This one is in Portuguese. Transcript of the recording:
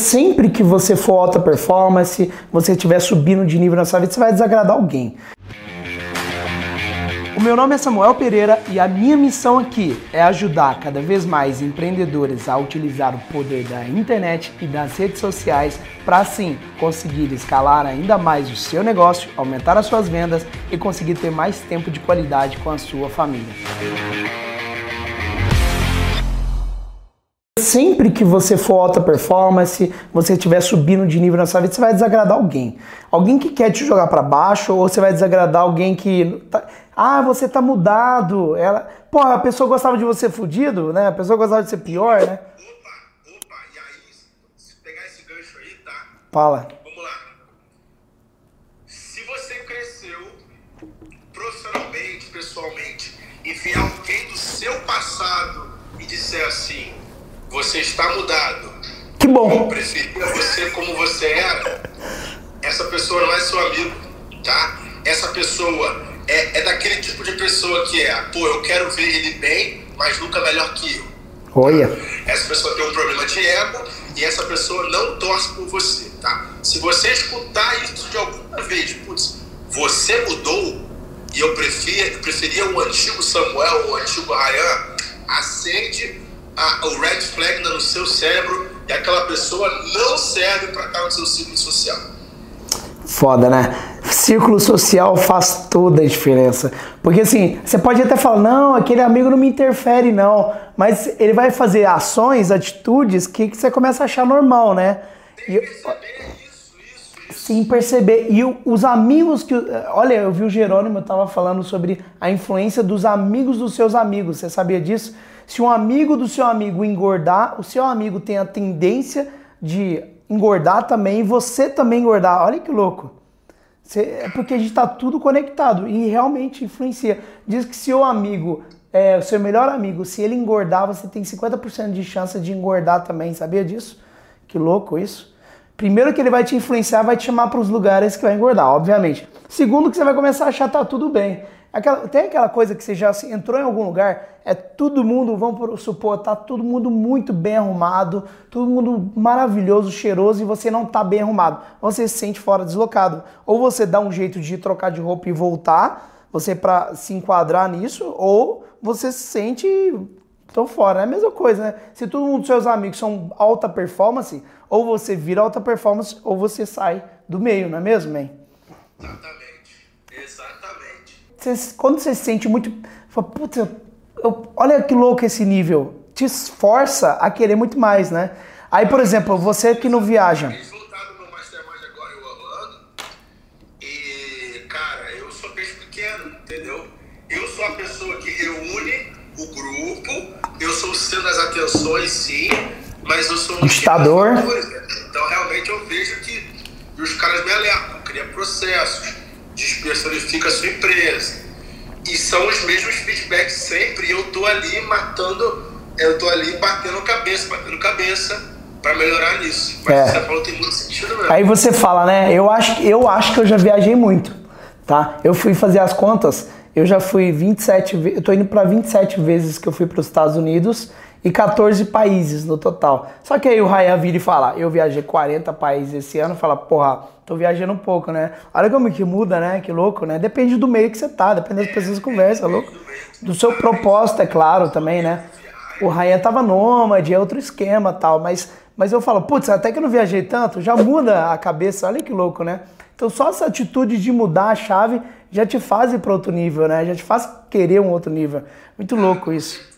Sempre que você for alta performance, você estiver subindo de nível na sua vida, você vai desagradar alguém. O meu nome é Samuel Pereira e a minha missão aqui é ajudar cada vez mais empreendedores a utilizar o poder da internet e das redes sociais para assim conseguir escalar ainda mais o seu negócio, aumentar as suas vendas e conseguir ter mais tempo de qualidade com a sua família. Sempre que você for alta performance, você estiver subindo de nível na sua vida, você vai desagradar alguém. Alguém que quer te jogar para baixo, ou você vai desagradar alguém que. Tá... Ah, você tá mudado. Ela... Pô, a pessoa gostava de você fudido, né? A pessoa gostava de ser pior, né? Opa, opa, e aí, se pegar esse gancho aí, tá? Fala. Vamos lá. Se você cresceu profissionalmente, pessoalmente, e vier alguém do seu passado e disser assim, você está mudado. Que bom. Eu preferia você como você era. Essa pessoa não é seu amigo, tá? Essa pessoa é, é daquele tipo de pessoa que é, pô, eu quero ver ele bem, mas nunca melhor que eu. Olha. Essa pessoa tem um problema de ego e essa pessoa não torce por você, tá? Se você escutar isso de alguma vez, putz, você mudou e eu preferia, preferia o antigo Samuel, o antigo Ryan, acende a, o red flag no seu cérebro e aquela pessoa não serve para estar no seu ciclo social. Foda, né? Círculo social faz toda a diferença. Porque assim, você pode até falar, não, aquele amigo não me interfere, não. Mas ele vai fazer ações, atitudes que, que você começa a achar normal, né? Tem que perceber isso, Sem perceber. E os amigos que. Olha, eu vi o Jerônimo tava falando sobre a influência dos amigos dos seus amigos. Você sabia disso? Se um amigo do seu amigo engordar, o seu amigo tem a tendência de engordar também e você também engordar. Olha que louco. é porque a gente está tudo conectado e realmente influencia. Diz que se o amigo, é, o seu melhor amigo, se ele engordar, você tem 50% de chance de engordar também. Sabia disso? Que louco isso. Primeiro que ele vai te influenciar, vai te chamar para os lugares que vai engordar, obviamente. Segundo que você vai começar a achar tá tudo bem. Aquela, tem aquela coisa que você já entrou em algum lugar, é todo mundo, vamos supor, tá todo mundo muito bem arrumado, todo mundo maravilhoso, cheiroso e você não tá bem arrumado. Você se sente fora deslocado. Ou você dá um jeito de trocar de roupa e voltar, você para se enquadrar nisso, ou você se sente tô fora. É a mesma coisa, né? Se todo mundo, seus amigos são alta performance, ou você vira alta performance, ou você sai do meio, não é mesmo, man? Exatamente. Exatamente. Você, quando você se sente muito. Fala, Putz, eu, eu, olha que louco esse nível. Te esforça a querer muito mais, né? Aí, por exemplo, você que não viaja. Eles voltaram no Mastermind agora em Orlando. E, cara, eu sou peixe pequeno, entendeu? Eu sou a pessoa que reúne o grupo. Eu sou o das atenções, sim. Mas eu sou um Ditador. Então, realmente, eu vejo que os caras me alertam, cria processos, despersonifica a sua empresa. E são os mesmos feedbacks sempre. E eu tô ali matando, eu tô ali batendo cabeça, batendo cabeça para melhorar nisso. Mas É. que você falou tem muito sentido mesmo. Aí você fala, né? Eu acho, eu acho que eu já viajei muito, tá? Eu fui fazer as contas, eu já fui 27 vezes, eu tô indo para 27 vezes que eu fui para os Estados Unidos e 14 países no total. Só que aí o Ryan vira e fala, eu viajei 40 países esse ano, fala, porra, tô viajando um pouco, né? Olha como que muda, né? Que louco, né? Depende do meio que você tá, depende das pessoas que conversam, louco. Do seu propósito, é claro, também, né? O Ryan tava nômade, é outro esquema tal, mas, mas eu falo, putz, até que eu não viajei tanto, já muda a cabeça, olha que louco, né? Então só essa atitude de mudar a chave já te faz ir para outro nível, né? Já te faz querer um outro nível. Muito louco isso.